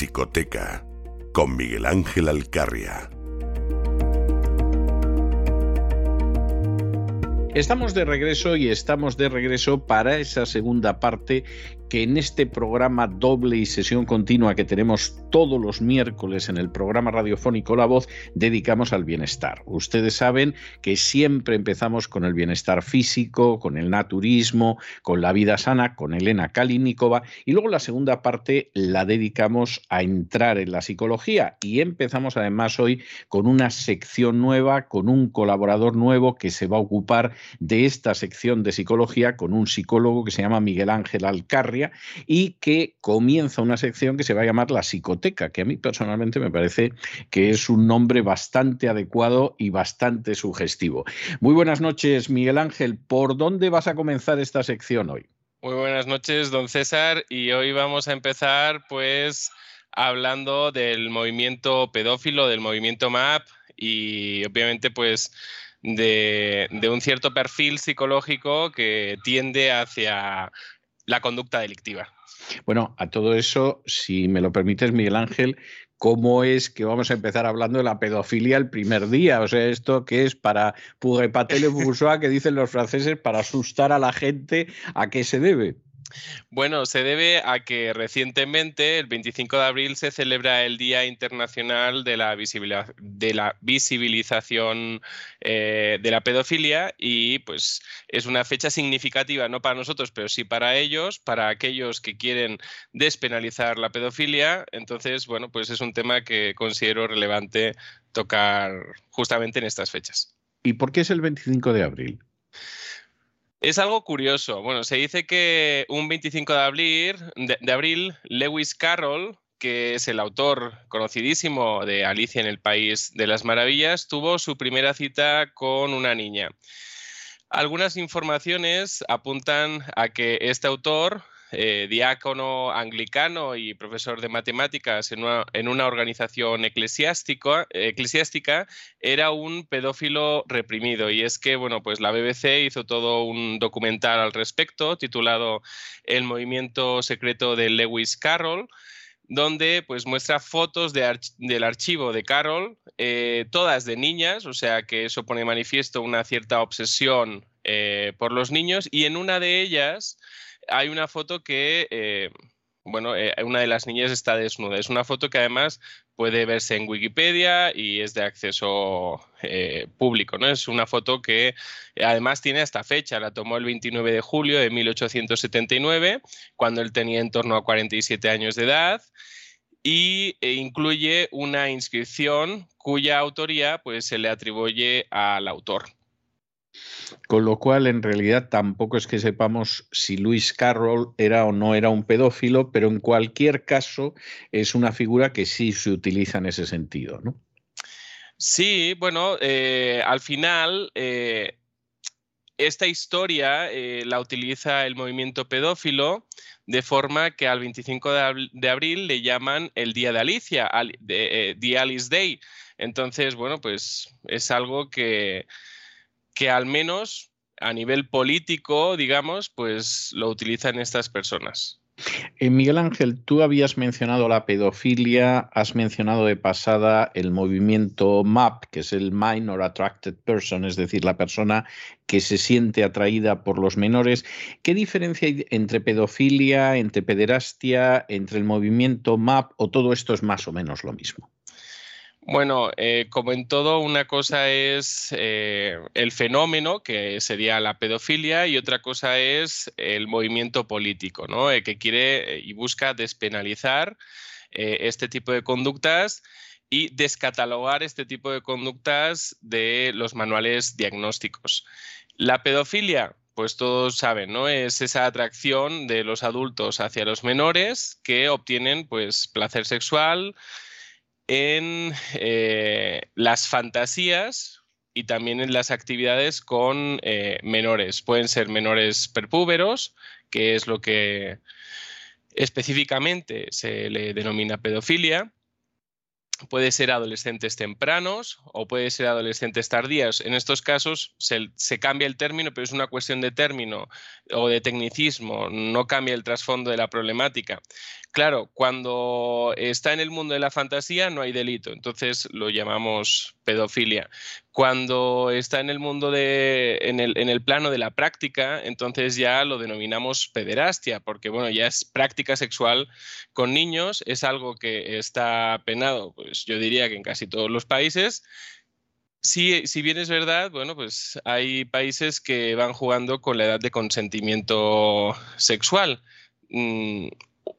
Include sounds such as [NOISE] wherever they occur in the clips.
Psicoteca con Miguel Ángel Alcarria. Estamos de regreso y estamos de regreso para esa segunda parte que en este programa doble y sesión continua que tenemos todos los miércoles en el programa radiofónico La Voz, dedicamos al bienestar. Ustedes saben que siempre empezamos con el bienestar físico, con el naturismo, con la vida sana, con Elena Kalinikova, y luego la segunda parte la dedicamos a entrar en la psicología y empezamos además hoy con una sección nueva, con un colaborador nuevo que se va a ocupar de esta sección de psicología con un psicólogo que se llama Miguel Ángel Y que comienza una sección que se va a llamar La Psicoteca, que a mí personalmente me parece que es un nombre bastante adecuado y bastante sugestivo. Muy buenas noches, Miguel Ángel. ¿Por dónde vas a comenzar esta sección hoy? Muy buenas noches, don César, y hoy vamos a empezar pues hablando del movimiento pedófilo, del movimiento MAP y obviamente pues de, un cierto perfil psicológico que tiende hacia la conducta delictiva. Bueno, a todo eso, si me lo permites, Miguel Ángel, ¿cómo es que vamos a empezar hablando de la pedofilia el primer día? O sea, esto que es para pour le bourgeois, que dicen los franceses, para asustar a la gente, ¿a qué se debe? Bueno, se debe a que recientemente, el 25 de abril, se celebra el Día Internacional de la, Visibilización eh, de la Pedofilia y pues es una fecha significativa, no para nosotros, pero sí para ellos, para aquellos que quieren despenalizar la pedofilia. Entonces, bueno, pues es un tema que considero relevante tocar justamente en estas fechas. ¿Y por qué es el 25 de abril? Es algo curioso. Bueno, se dice que un 25 de abril, de, abril, Lewis Carroll, que es el autor conocidísimo de Alicia en el País de las Maravillas, tuvo su primera cita con una niña. Algunas informaciones apuntan a que este autor eh, diácono anglicano y profesor de matemáticas en una, organización eclesiástica, era un pedófilo reprimido. Y es que, bueno, pues la BBC hizo todo un documental al respecto titulado El movimiento secreto de Lewis Carroll donde pues muestra fotos del archivo de Carroll, eh, todas de niñas, o sea que eso pone manifiesto una cierta obsesión eh, por los niños, y en una de ellas hay una foto que, eh, bueno, eh, una de las niñas está desnuda. Es una foto que además puede verse en Wikipedia y es de acceso eh, público, ¿no? Es una foto que además tiene esta fecha, la tomó el 29 de julio de 1879, cuando él tenía en torno a 47 años de edad y incluye una inscripción cuya autoría pues se le atribuye al autor. Con lo cual, en realidad, tampoco es que sepamos si Luis Carroll era o no era un pedófilo, pero en cualquier caso es una figura que sí se utiliza en ese sentido, ¿no? Sí, bueno, eh, al final eh, esta historia eh, la utiliza el movimiento pedófilo de forma que al 25 de, abril le llaman el Día de Alicia, The Alice Day. Entonces, bueno, pues es algo que que al menos a nivel político, digamos, pues lo utilizan estas personas. Eh, Miguel Ángel, tú habías mencionado la pedofilia, has mencionado de pasada el movimiento MAP, que es el Minor Attracted Person, es decir, la persona que se siente atraída por los menores. ¿Qué diferencia hay entre pedofilia, entre pederastia, entre el movimiento MAP o todo esto es más o menos lo mismo? Bueno, eh, como en todo, una cosa es eh, el fenómeno, que sería la pedofilia, y otra cosa es el movimiento político, eh, que quiere y busca despenalizar este tipo de conductas y descatalogar este tipo de conductas de los manuales diagnósticos. La pedofilia, pues todos saben, ¿no? Es esa atracción de los adultos hacia los menores que obtienen pues placer sexual en eh, las fantasías y también en las actividades con eh, menores. Pueden ser menores perpúberos, que es lo que específicamente se le denomina pedofilia, puede ser adolescentes tempranos o puede ser adolescentes tardías. En estos casos se, cambia el término, pero es una cuestión de término o de tecnicismo, no cambia el trasfondo de la problemática. Claro, cuando está en el mundo de la fantasía no hay delito, entonces lo llamamos pedofilia. Cuando está en el mundo de, en el, en el plano de la práctica, entonces ya lo denominamos pederastia, porque bueno, ya es práctica sexual con niños, es algo que está penado, pues yo diría que en casi todos los países. Si, si, bien es verdad, bueno, pues hay países que van jugando con la edad de consentimiento sexual. Mm,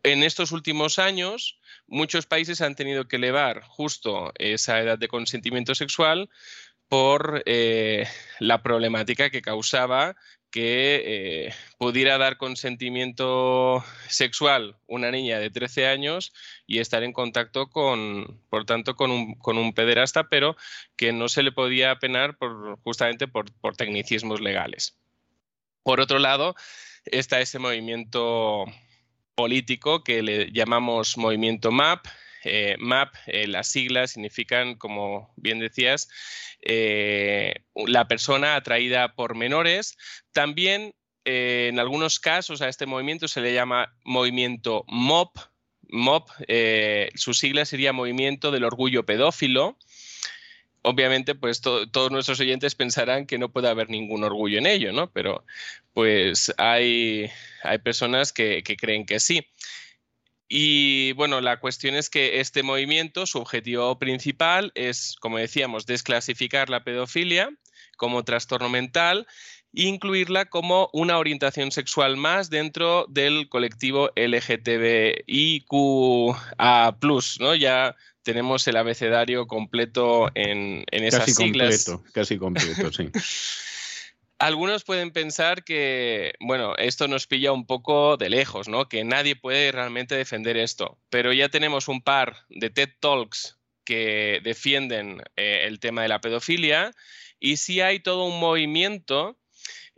en estos últimos años, muchos países han tenido que elevar justo esa edad de consentimiento sexual por eh, la problemática que causaba que eh, pudiera dar consentimiento sexual una niña de 13 años y estar en contacto con, por tanto, con un, con un pederasta, pero que no se le podía penar por, justamente por tecnicismos legales. Por otro lado, está ese movimiento político que le llamamos movimiento MAP. Eh, MAP, eh, las siglas significan, como bien decías, eh, la persona atraída por menores. También en algunos casos a este movimiento se le llama movimiento MOP. MOP, su sigla sería Movimiento del Orgullo Pedófilo obviamente, pues todos nuestros oyentes pensarán que no puede haber ningún orgullo en ello, ¿no? Pero pues hay, hay personas que, que creen que sí. Y bueno, la cuestión es que este movimiento, su objetivo principal es, como decíamos, desclasificar la pedofilia como trastorno mental e incluirla como una orientación sexual más dentro del colectivo LGTBIQA+, ¿no? Ya tenemos el abecedario completo en, esas casi siglas. Completo, casi completo, sí. [LAUGHS] Algunos pueden pensar que, bueno, esto nos pilla un poco de lejos, ¿no? Que nadie puede realmente defender esto. Pero ya tenemos un par de TED Talks que defienden eh, el tema de la pedofilia y sí hay todo un movimiento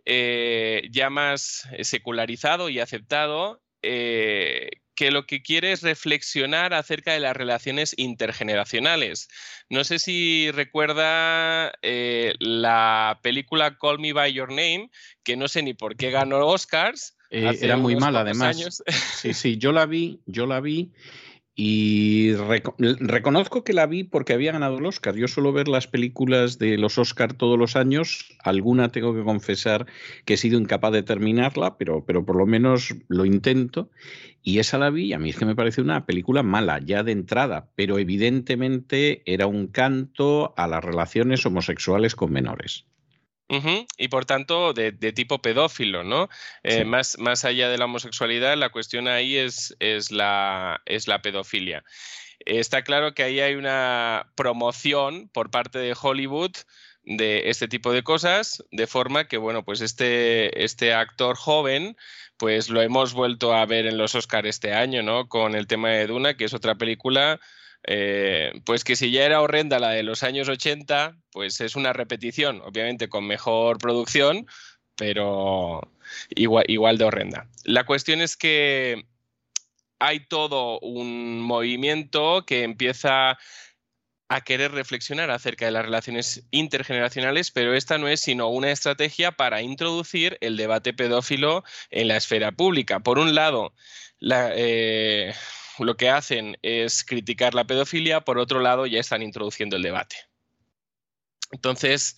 eh, ya más secularizado y aceptado eh, que lo que quiere es reflexionar acerca de las relaciones intergeneracionales. No sé si recuerda eh, la película Call Me By Your Name, que no sé ni por qué ganó Oscars. era muy mala, además. Sí, sí, yo la vi, yo la vi y reconozco que la vi porque había ganado el Oscar. Yo suelo ver las películas de los Oscar todos los años. Alguna tengo que confesar que he sido incapaz de terminarla, pero, pero por lo menos lo intento. Y esa la vi y a mí es que me parece una película mala, ya de entrada, pero evidentemente era un canto a las relaciones homosexuales con menores. Y por tanto, de, tipo pedófilo, ¿no? Eh, más, más allá de la homosexualidad, la cuestión ahí es, es, la, es la pedofilia. Está claro que ahí hay una promoción por parte de Hollywood de este tipo de cosas, de forma que, bueno, pues este, este actor joven, pues lo hemos vuelto a ver en los Oscars este año, ¿no? Con el tema de Duna, que es otra película eh, pues que si ya era horrenda la de los años 80, pues es una repetición, obviamente con mejor producción, pero igual, igual de horrenda. La cuestión es que hay todo un movimiento que empieza a querer reflexionar acerca de las relaciones intergeneracionales, pero esta no es sino una estrategia para introducir el debate pedófilo en la esfera pública. Por un lado, la, eh, lo que hacen es criticar la pedofilia, por otro lado ya están introduciendo el debate. Entonces,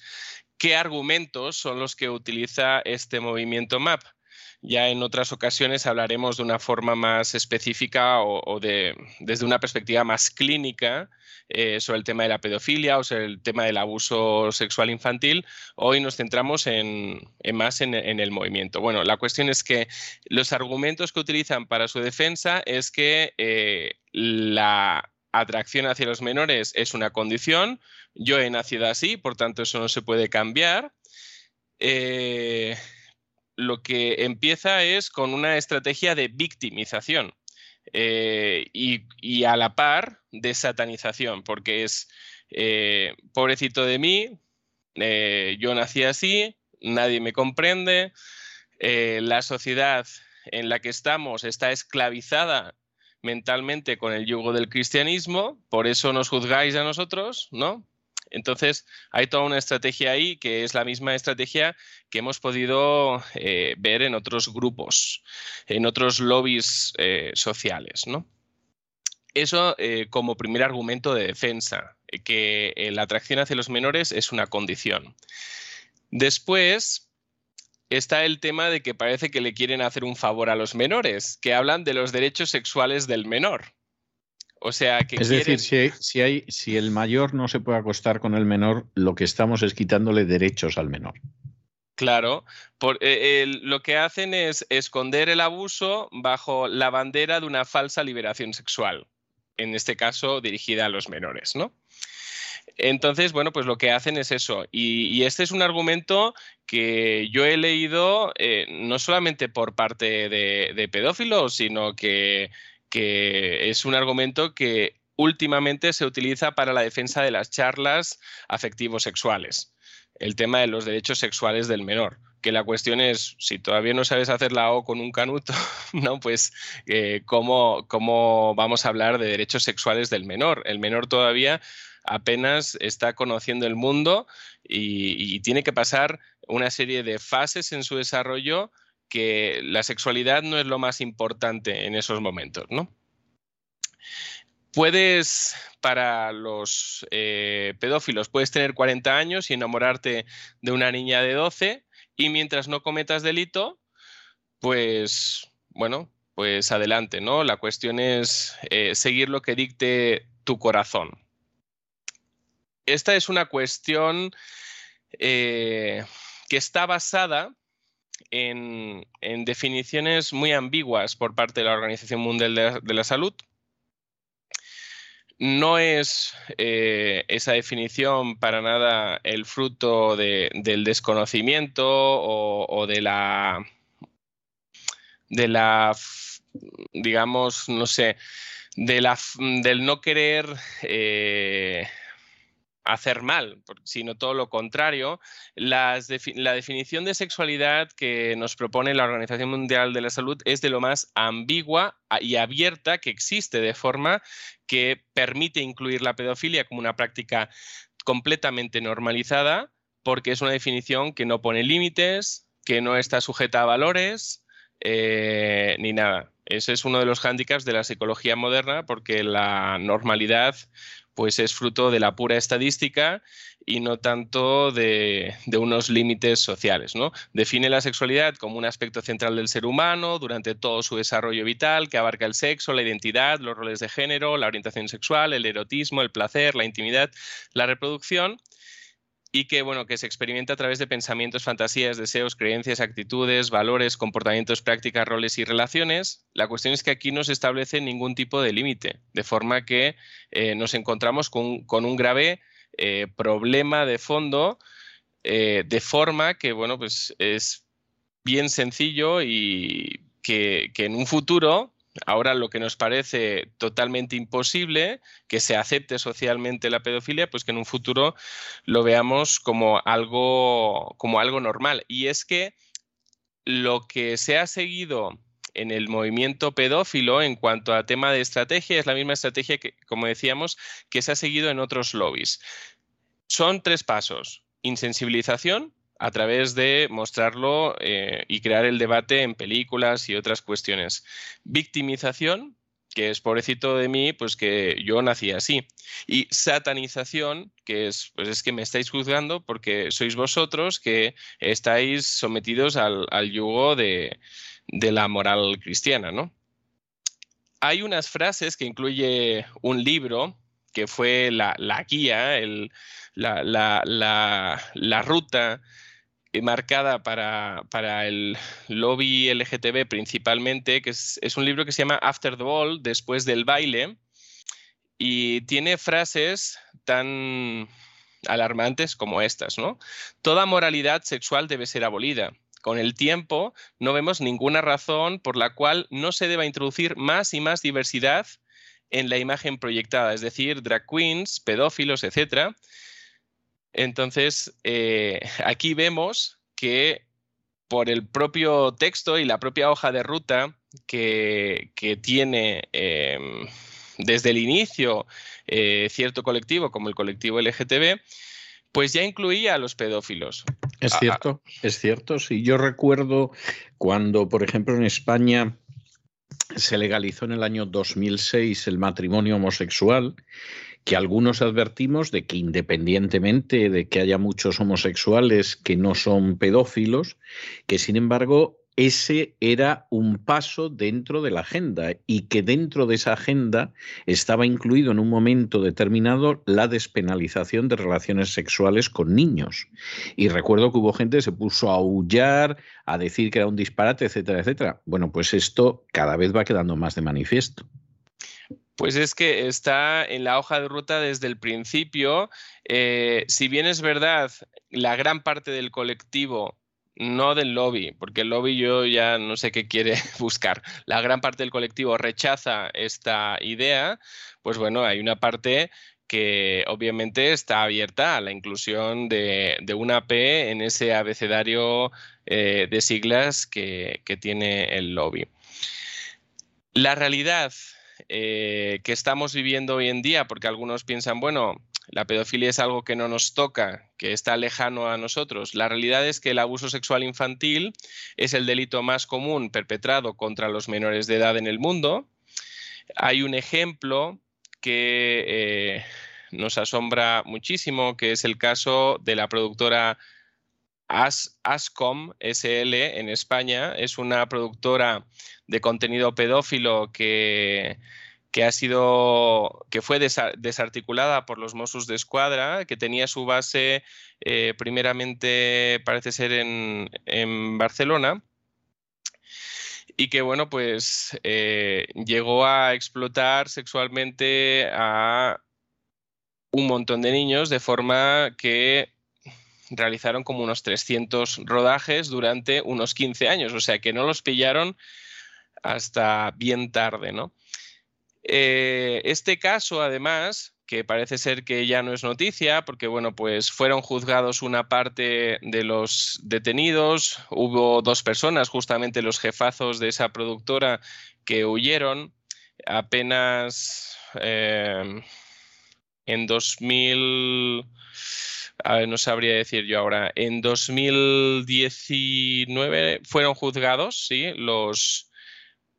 ¿qué argumentos son los que utiliza este movimiento MAP? Ya en otras ocasiones hablaremos de una forma más específica o, de, desde una perspectiva más clínica eh, sobre el tema de la pedofilia o sobre el tema del abuso sexual infantil. Hoy nos centramos en, más en, el movimiento. Bueno, la cuestión es que los argumentos que utilizan para su defensa es que eh, la atracción hacia los menores es una condición, yo he nacido así, por tanto eso no se puede cambiar. Eh, lo que empieza es con una estrategia de victimización eh, y, a la par de satanización, porque es eh, pobrecito de mí, yo nací así, nadie me comprende, la sociedad en la que estamos está esclavizada mentalmente con el yugo del cristianismo, por eso nos juzgáis a nosotros, ¿no? Entonces, hay toda una estrategia ahí que es la misma estrategia que hemos podido eh, ver en otros grupos, en otros lobbies eh, sociales, ¿no? Eso eh, como primer argumento de defensa, que la atracción hacia los menores es una condición. Después, está el tema de que parece que le quieren hacer un favor a los menores, que hablan de los derechos sexuales del menor. O sea, que es decir, si, hay, si el mayor no se puede acostar con el menor, lo que estamos es quitándole derechos al menor. Claro, eh, lo que hacen es esconder el abuso bajo la bandera de una falsa liberación sexual, en este caso dirigida a los menores, ¿no? Entonces, bueno, pues lo que hacen es eso. Y, este es un argumento que yo he leído eh, no solamente por parte de, pedófilos, sino que, es un argumento que últimamente se utiliza para la defensa de las charlas afectivos sexuales. El tema de los derechos sexuales del menor que la cuestión es, si todavía no sabes hacer la O con un canuto, [LAUGHS] ¿no? Pues eh, ¿cómo, ¿cómo, vamos a hablar de derechos sexuales del menor? El menor todavía apenas está conociendo el mundo y, tiene que pasar una serie de fases en su desarrollo que la sexualidad no es lo más importante en esos momentos, ¿no? Puedes, para los eh, pedófilos, puedes tener 40 años y enamorarte de una niña de 12 y mientras no cometas delito, pues, bueno, pues adelante, ¿no? La cuestión es eh, seguir lo que dicte tu corazón esta es una cuestión eh, que está basada en, definiciones muy ambiguas por parte de la Organización Mundial de la, Salud. No es eh, esa definición para nada el fruto del desconocimiento o, de la de la digamos no sé de la, del no querer eh, hacer mal, sino todo lo contrario. la definición de sexualidad que nos propone la Organización Mundial de la Salud es de lo más ambigua y abierta que existe, de forma que permite incluir la pedofilia como una práctica completamente normalizada, porque es una definición que no pone límites, que no está sujeta a valores, eh, ni nada. Ese es uno de los hándicaps de la psicología moderna, porque la normalidad pues es fruto de la pura estadística y no tanto de, unos límites sociales. Define la sexualidad como un aspecto central del ser humano durante todo su desarrollo vital, que abarca el sexo, la identidad, los roles de género, la orientación sexual, el erotismo, el placer, la intimidad, la reproducción y que, bueno, que se experimenta a través de pensamientos, fantasías, deseos, creencias, actitudes, valores, comportamientos, prácticas, roles y relaciones. La cuestión es que aquí no se establece ningún tipo de límite, de forma que eh, nos encontramos con, un grave eh, problema de fondo, eh, de forma que, bueno, pues es bien sencillo y que, que en un futuro Ahora lo que nos parece totalmente imposible, que se acepte socialmente la pedofilia, pues que en un futuro lo veamos como algo, como algo normal. Y es que lo que se ha seguido en el movimiento pedófilo en cuanto a tema de estrategia es la misma estrategia que, como decíamos, que se ha seguido en otros lobbies. Son tres pasos. Insensibilización, a través de mostrarlo eh, y crear el debate en películas y otras cuestiones. Victimización, que es pobrecito de mí, pues que yo nací así. Y satanización, que es, pues es que me estáis juzgando porque sois vosotros que estáis sometidos al, yugo de, la moral cristiana, ¿no? Hay unas frases que incluye un libro que fue la, guía, la, la, ruta marcada para, para, el lobby LGTB principalmente, que es, un libro que se llama After the Ball, después del baile, y tiene frases tan alarmantes como estas, ¿no? Toda moralidad sexual debe ser abolida. Con el tiempo no vemos ninguna razón por la cual no se deba introducir más y más diversidad en la imagen proyectada, es decir, drag queens, pedófilos, etc. Entonces, eh, aquí vemos que por el propio texto y la propia hoja de ruta que, tiene em, desde el inicio eh, cierto colectivo como el colectivo LGTB, pues ya incluía a los pedófilos. Es cierto, es cierto. Sí, yo recuerdo cuando, por ejemplo, en España se legalizó en el año 2006 el matrimonio homosexual, que algunos advertimos de que independientemente de que haya muchos homosexuales que no son pedófilos, que sin embargo ese era un paso dentro de la agenda y que dentro de esa agenda estaba incluido en un momento determinado la despenalización de relaciones sexuales con niños. Y recuerdo que hubo gente que se puso a aullar, a decir que era un disparate, etcétera, etcétera. Bueno, pues esto cada vez va quedando más de manifiesto. Pues es que está en la hoja de ruta desde el principio. Eh, si bien es verdad, la gran parte del colectivo no del lobby, porque el lobby yo ya no sé qué quiere [LAUGHS] buscar. La gran parte del colectivo rechaza esta idea, pues bueno, hay una parte que obviamente está abierta a la inclusión de, una P en ese abecedario eh, de siglas que, tiene el lobby. La realidad eh, que estamos viviendo hoy en día, porque algunos piensan, bueno, la pedofilia es algo que no nos toca, que está lejano a nosotros. La realidad es que el abuso sexual infantil es el delito más común perpetrado contra los menores de edad en el mundo. Hay un ejemplo que eh, nos asombra muchísimo, que es el caso de la productora Ascom SL en España. Es una productora de contenido pedófilo que que ha sido que fue desarticulada por los Mossos de Escuadra, que tenía su base eh, primeramente parece ser en, Barcelona y que bueno pues eh, llegó a explotar sexualmente a un montón de niños de forma que realizaron como unos 300 rodajes durante unos 15 años, o sea que no los pillaron hasta bien tarde, ¿no? Eh, este caso, además, que parece ser que ya no es noticia, porque bueno, pues fueron juzgados una parte de los detenidos, hubo dos personas, justamente los jefazos de esa productora, que huyeron. Apenas eh, en 2000, a ver, no sabría decir yo ahora, en 2019 fueron juzgados, sí, los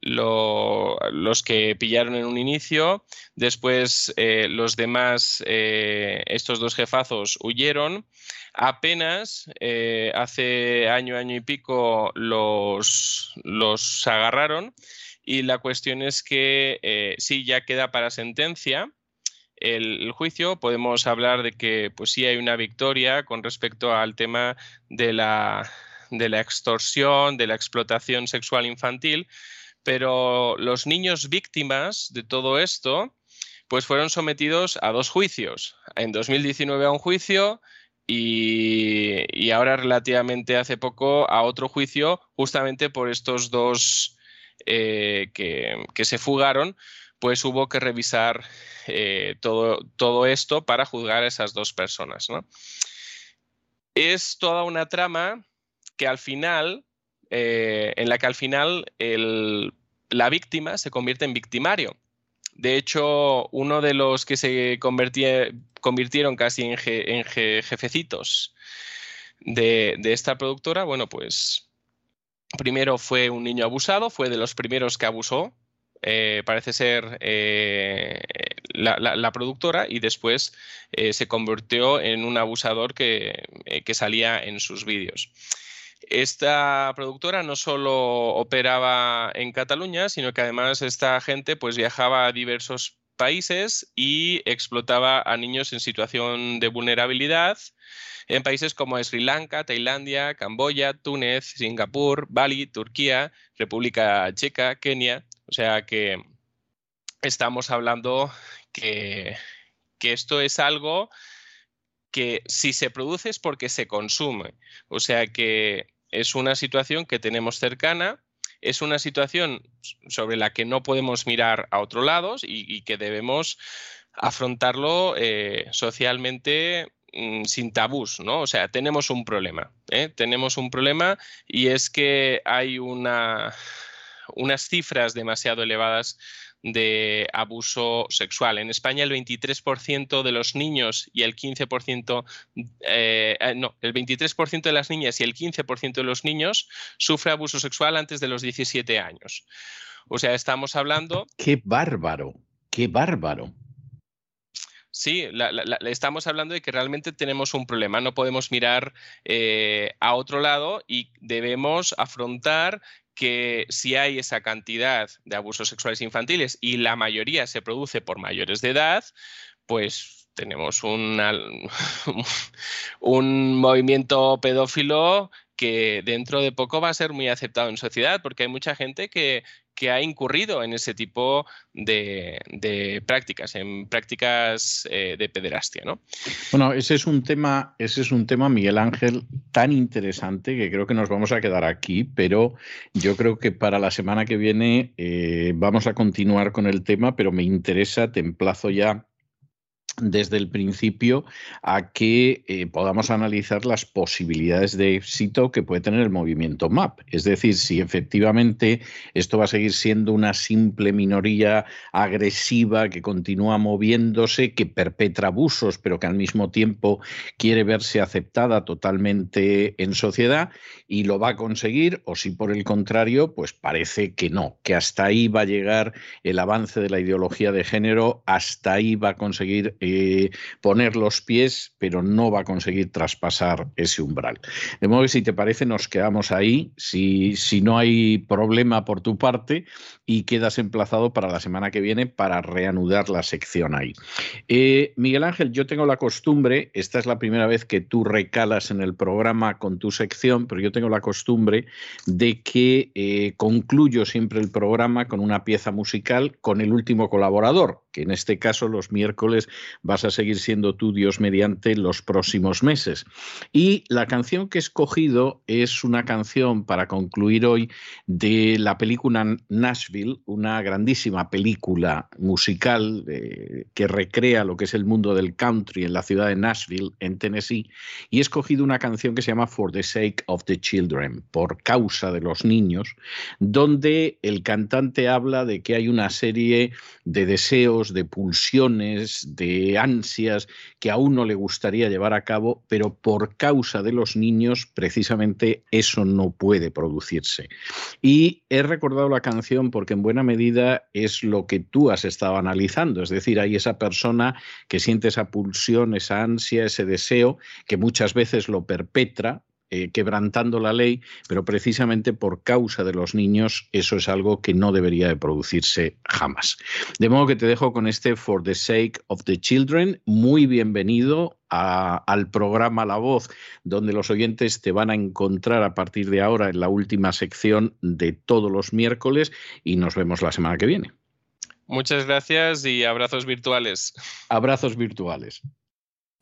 los que pillaron en un inicio, después eh, los demás, eh, estos dos jefazos huyeron, apenas eh, hace año, año y pico los, los agarraron. Y la cuestión es que sí, ya queda para sentencia. El, juicio, podemos hablar de que pues sí hay una victoria con respecto al tema de la, de la extorsión, de la explotación sexual infantil, pero los niños víctimas de todo esto pues fueron sometidos a dos juicios. En 2019 a un juicio y, ahora relativamente hace poco a otro juicio justamente por estos dos eh, que, se fugaron, pues hubo que revisar eh, todo, todo, esto para juzgar a esas dos personas. Es toda una trama que al final eh, en la que al final la víctima se convierte en victimario. De hecho, uno de los que se convirtieron casi en, jefecitos de, esta productora, bueno, pues primero fue un niño abusado, fue de los primeros que abusó, eh, parece ser eh, la, productora, y después se convirtió en un abusador que salía en sus vídeos. Esta productora no solo operaba en Cataluña, sino que además esta gente pues viajaba a diversos países y explotaba a niños en situación de vulnerabilidad en países como Sri Lanka, Tailandia, Camboya, Túnez, Singapur, Bali, Turquía, República Checa, Kenia. O sea que estamos hablando que, que esto es algo que si se produce es porque se consume. O sea que es una situación que tenemos cercana, es una situación sobre la que no podemos mirar a otro lado y, que debemos afrontarlo eh, socialmente mm, sin tabús, ¿no? O sea, tenemos un problema, ¿eh? tenemos un problema y es que hay una, unas cifras demasiado elevadas de abuso sexual. En España el 23% de los niños y el 15%, eh, eh, no, el 23% de las niñas y el 15% de los niños sufre abuso sexual antes de los 17 años. O sea, estamos hablando... ¡Qué bárbaro! ¡Qué bárbaro! Sí, estamos hablando de que realmente tenemos un problema. No podemos mirar eh, a otro lado y debemos afrontar que si hay esa cantidad de abusos sexuales infantiles y la mayoría se produce por mayores de edad, pues tenemos un [LAUGHS] movimiento pedófilo que dentro de poco va a ser muy aceptado en sociedad, porque hay mucha gente que, ha incurrido en ese tipo de, prácticas, en prácticas eh, de pederastia. ¿no? Bueno, ese es un tema, ese es un tema, Miguel Ángel, tan interesante que creo que nos vamos a quedar aquí, pero yo creo que para la semana que viene eh, vamos a continuar con el tema, pero me interesa, te emplazo ya desde el principio a que eh, podamos analizar las posibilidades de éxito que puede tener el movimiento MAP. Es decir, si efectivamente esto va a seguir siendo una simple minoría agresiva que continúa moviéndose, que perpetra abusos, pero que al mismo tiempo quiere verse aceptada totalmente en sociedad y lo va a conseguir, o si por el contrario, pues parece que no, que hasta ahí va a llegar el avance de la ideología de género, hasta ahí va a conseguir eh, poner los pies, pero no va a conseguir traspasar ese umbral. De modo que si te parece, nos quedamos ahí, si, si no hay problema por tu parte, y quedas emplazado para la semana que viene para reanudar la sección ahí. Eh, Miguel Ángel, yo tengo la costumbre, esta es la primera vez que tú recalas en el programa con tu sección, pero yo tengo la costumbre de que eh, concluyo siempre el programa con una pieza musical con el último colaborador, que en este caso los miércoles vas a seguir siendo tú Dios mediante los próximos meses. Y la canción que he escogido es una canción para concluir hoy de la película Nashville, una grandísima película musical eh, que recrea lo que es el mundo del country en la ciudad de Nashville, en Tennessee, y he escogido una canción que se llama For the Sake of the Children, por causa de los niños, donde el cantante habla de que hay una serie de deseos, de pulsiones, de ansias que a uno le gustaría llevar a cabo, pero por causa de los niños precisamente eso no puede producirse. Y he recordado la canción porque en buena medida es lo que tú has estado analizando, es decir, hay esa persona que siente esa pulsión, esa ansia, ese deseo, que muchas veces lo perpetra eh, quebrantando la ley, pero precisamente por causa de los niños eso es algo que no debería de producirse jamás. De modo que te dejo con este For the Sake of the Children. Muy bienvenido al programa La Voz, donde los oyentes te van a encontrar a partir de ahora en la última sección de todos los miércoles y nos vemos la semana que viene. Muchas gracias y abrazos virtuales. Abrazos virtuales.